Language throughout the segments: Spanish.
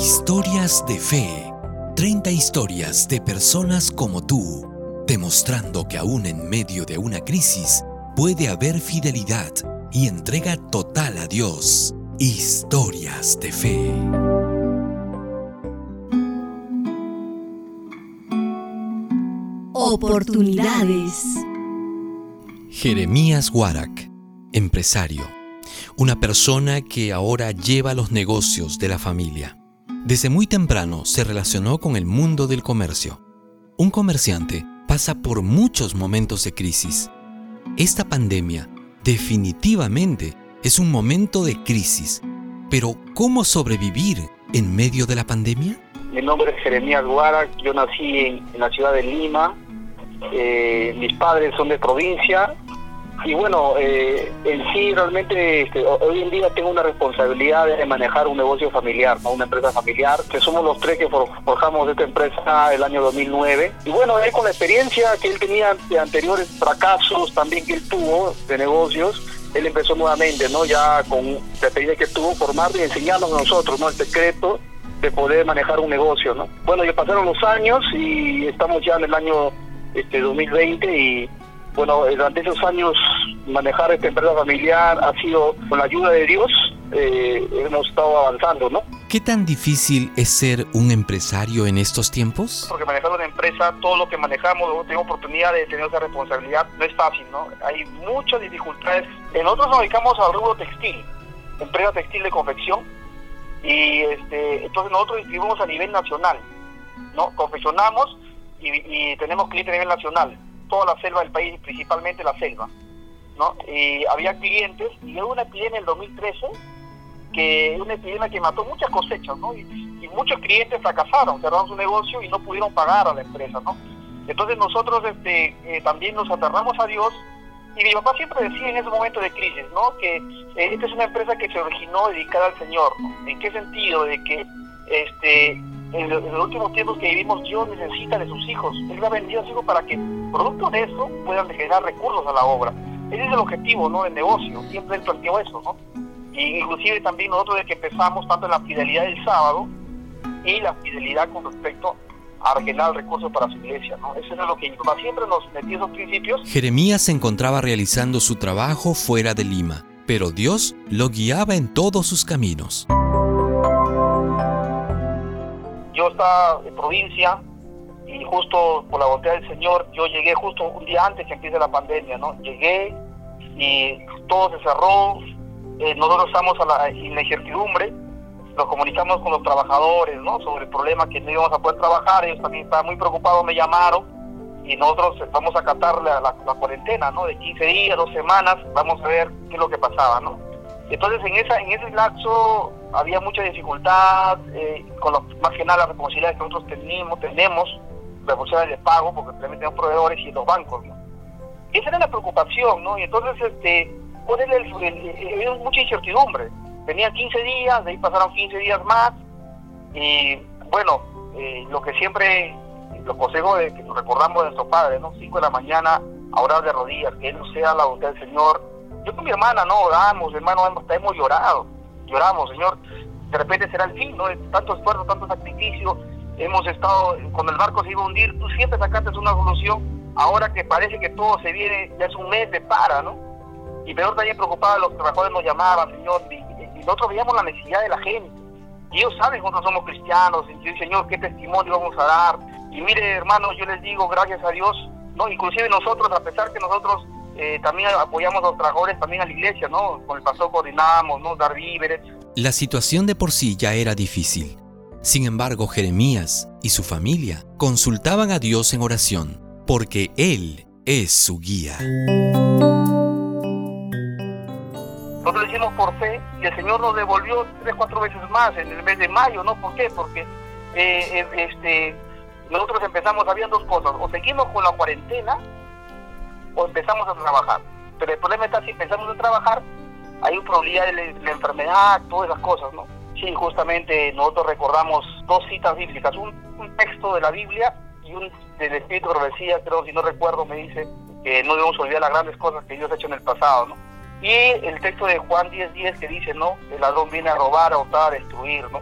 Historias de fe. 30 historias de personas como tú, demostrando que aún en medio de una crisis puede haber fidelidad y entrega total a Dios. Historias de fe. Oportunidades. Jeremías Warak, empresario, una persona que ahora lleva los negocios de la familia. Desde muy temprano se relacionó con el mundo del comercio. Un comerciante pasa por muchos momentos de crisis. Esta pandemia definitivamente es un momento de crisis. Pero ¿cómo sobrevivir en medio de la pandemia? Mi nombre es Jeremías Guara, yo nací en, la ciudad de Lima, eh, mis padres son de provincia y bueno, eh, en sí realmente este, hoy en día tengo una responsabilidad de manejar un negocio familiar, una empresa familiar, que somos los tres que forjamos esta empresa el año 2009. Y bueno, él con la experiencia que él tenía de anteriores fracasos también que él tuvo de negocios, él empezó nuevamente, ¿no? Ya con la experiencia que tuvo, formar y enseñarnos a nosotros, ¿no? El secreto de poder manejar un negocio, ¿no? Bueno, ya pasaron los años y estamos ya en el año este 2020 y bueno, durante esos años manejar esta empresa familiar ha sido con la ayuda de Dios, eh, hemos estado avanzando, ¿no? ¿Qué tan difícil es ser un empresario en estos tiempos? Porque manejar una empresa, todo lo que manejamos, tengo oportunidad de tener esa responsabilidad, no es fácil, ¿no? Hay muchas dificultades. Nosotros nos dedicamos al rubro textil, empresa textil de confección, y este, entonces nosotros distribuimos a nivel nacional, ¿no? Confeccionamos y, y tenemos clientes a nivel nacional toda la selva del país, principalmente la selva. ¿no? Y había clientes, y hubo una epidemia en el 2013, que una epidemia que mató muchas cosechas, ¿no? Y, muchos clientes fracasaron, cerraron su negocio y no pudieron pagar a la empresa, ¿no? Entonces nosotros este, eh, también nos aferramos a Dios y mi papá siempre decía en ese momento de crisis, ¿no? Que eh, esta es una empresa que se originó dedicada al Señor, ¿En qué sentido? De que este en, los últimos tiempos que vivimos, Dios necesita de sus hijos. Él vendido a para que, producto de eso, puedan generar recursos a la obra. Ese es el objetivo ¿no? del negocio, siempre dentro de eso. ¿no? Y inclusive también nosotros desde que empezamos, tanto en la fidelidad del sábado y la fidelidad con respecto a generar recursos para su iglesia. ¿no? Eso es lo que siempre nos metió esos principios. Jeremías se encontraba realizando su trabajo fuera de Lima, pero Dios lo guiaba en todos sus caminos yo estaba en provincia y justo por la voluntad del Señor, yo llegué justo un día antes que empiece la pandemia, ¿no? Llegué y todo se cerró, eh, nosotros estamos a la, incertidumbre, nos comunicamos con los trabajadores, ¿no? Sobre el problema que no íbamos a poder trabajar, ellos también estaban muy preocupados, me llamaron y nosotros vamos a acatar la, la, cuarentena, ¿no? De 15 días, dos semanas, vamos a ver qué es lo que pasaba, ¿no? Entonces en esa en ese lapso había mucha dificultad eh, con los, más que nada las responsabilidades que nosotros tenemos, tenemos responsabilidades de pago, porque también tenemos proveedores y los bancos, ¿no? Esa era la preocupación, ¿no? Y entonces, este, ponerle había mucha incertidumbre. Tenía 15 días, de ahí pasaron 15 días más, y bueno, eh, lo que siempre, los consejos de, que recordamos de nuestro padre, ¿no? 5 de la mañana a orar de rodillas, que Él sea la voluntad del Señor. Yo con mi hermana, no, oramos, hermano, hemos, hemos llorado lloramos, Señor, de repente será el fin, ¿no? Tanto esfuerzo, tanto sacrificio, hemos estado, cuando el barco se iba a hundir, tú siempre sacaste una solución, ahora que parece que todo se viene, ya es un mes de para, ¿no? Y peor también preocupados, los trabajadores nos llamaban, Señor, y, nosotros veíamos la necesidad de la gente. Y ellos saben nosotros somos cristianos, y Señor, qué testimonio vamos a dar. Y mire, hermanos, yo les digo, gracias a Dios, ¿no? Inclusive nosotros, a pesar que nosotros eh, también apoyamos a los trabajadores también a la iglesia, ¿no? Con el pastor coordinamos, ¿no? Dar víveres. La situación de por sí ya era difícil. Sin embargo, Jeremías y su familia consultaban a Dios en oración, porque Él es su guía. Nosotros lo hicimos por fe y el Señor nos devolvió tres, cuatro veces más en el mes de mayo, ¿no? ¿Por qué? Porque eh, eh, este, nosotros empezamos, habían dos cosas, o seguimos con la cuarentena o empezamos a trabajar. Pero el problema está si empezamos a trabajar, hay un probabilidad de la, enfermedad, todas esas cosas, ¿no? Sí, justamente nosotros recordamos dos citas bíblicas, un, texto de la Biblia y un del Espíritu Profecía, creo, si no recuerdo, me dice que no debemos olvidar las grandes cosas que Dios ha hecho en el pasado, ¿no? Y el texto de Juan 10.10 10 que dice, ¿no? El ladrón viene a robar, a hurtar, a destruir, ¿no?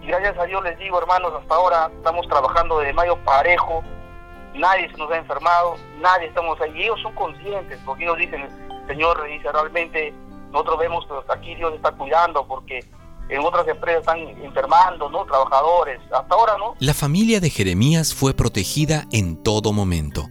Y gracias a Dios les digo, hermanos, hasta ahora estamos trabajando de mayo parejo, nadie se nos ha enfermado, nadie estamos ahí. Y ellos son conscientes, porque ellos dicen, Señor, dice, realmente nosotros vemos que aquí Dios está cuidando, porque en otras empresas están enfermando, ¿no? Trabajadores, hasta ahora, ¿no? La familia de Jeremías fue protegida en todo momento.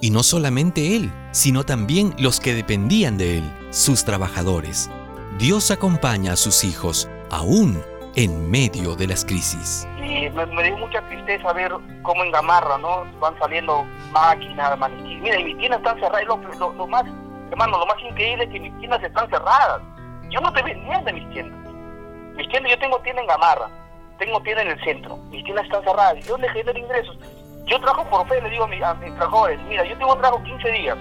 Y no solamente él, sino también los que dependían de él, sus trabajadores. Dios acompaña a sus hijos, aún en medio de las crisis. Y me, dio mucha tristeza ver cómo en Gamarra, ¿no? Van saliendo máquinas, maniquí. Mira, y mis tiendas están cerradas. Lo, lo, más, hermano, lo más increíble es que mis tiendas están cerradas. Yo no te vendía de mis tiendas. Mis tiendas, yo tengo tienda en Gamarra, tengo tienda en el centro. Mis tiendas están cerradas. ¿Y dónde genero ingresos? Yo trabajo por fe, le digo a mis, trabajadores, mira, yo tengo trabajo 15 días.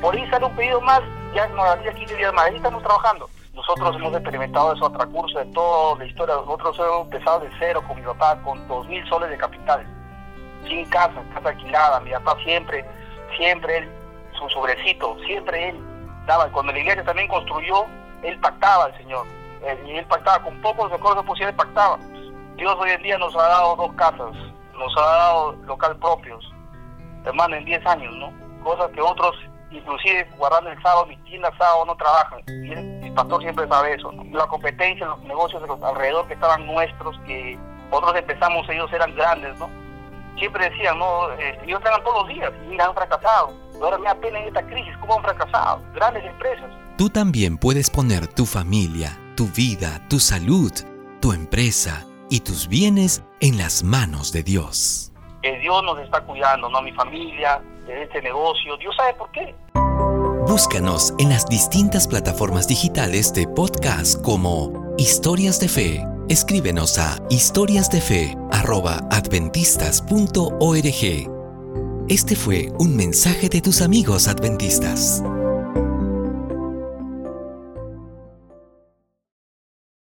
Por ahí sale un pedido más, ya nos daría 15 días más. Ahí estamos trabajando. Nosotros hemos experimentado eso a curso de toda la historia. Nosotros hemos empezado de cero con mi papá, con dos mil soles de capital, sin casa, casa alquilada. Mi papá siempre, siempre él, su sobrecito, siempre él daba. Cuando la iglesia también construyó, él pactaba al Señor. y él pactaba, con pocos recursos posibles pactaba. Dios hoy en día nos ha dado dos casas, nos ha dado local propios, hermano, en 10 años, ¿no? Cosas que otros inclusive guardando el sábado, mis tiendas sábado no trabajan. El, pastor siempre sabe eso. La competencia, los negocios de los alrededor que estaban nuestros, que otros empezamos, ellos eran grandes, ¿no? Siempre decían, no, este, ellos tragan todos los días y mira, han fracasado. Ahora me pena en esta crisis, ¿cómo han fracasado? Grandes empresas. Tú también puedes poner tu familia, tu vida, tu salud, tu empresa y tus bienes en las manos de Dios. Que Dios nos está cuidando, ¿no? Mi familia, de este negocio. Dios sabe por qué. Búscanos en las distintas plataformas digitales de podcast como Historias de Fe. Escríbenos a historiasdefe.adventistas.org. Este fue un mensaje de tus amigos adventistas.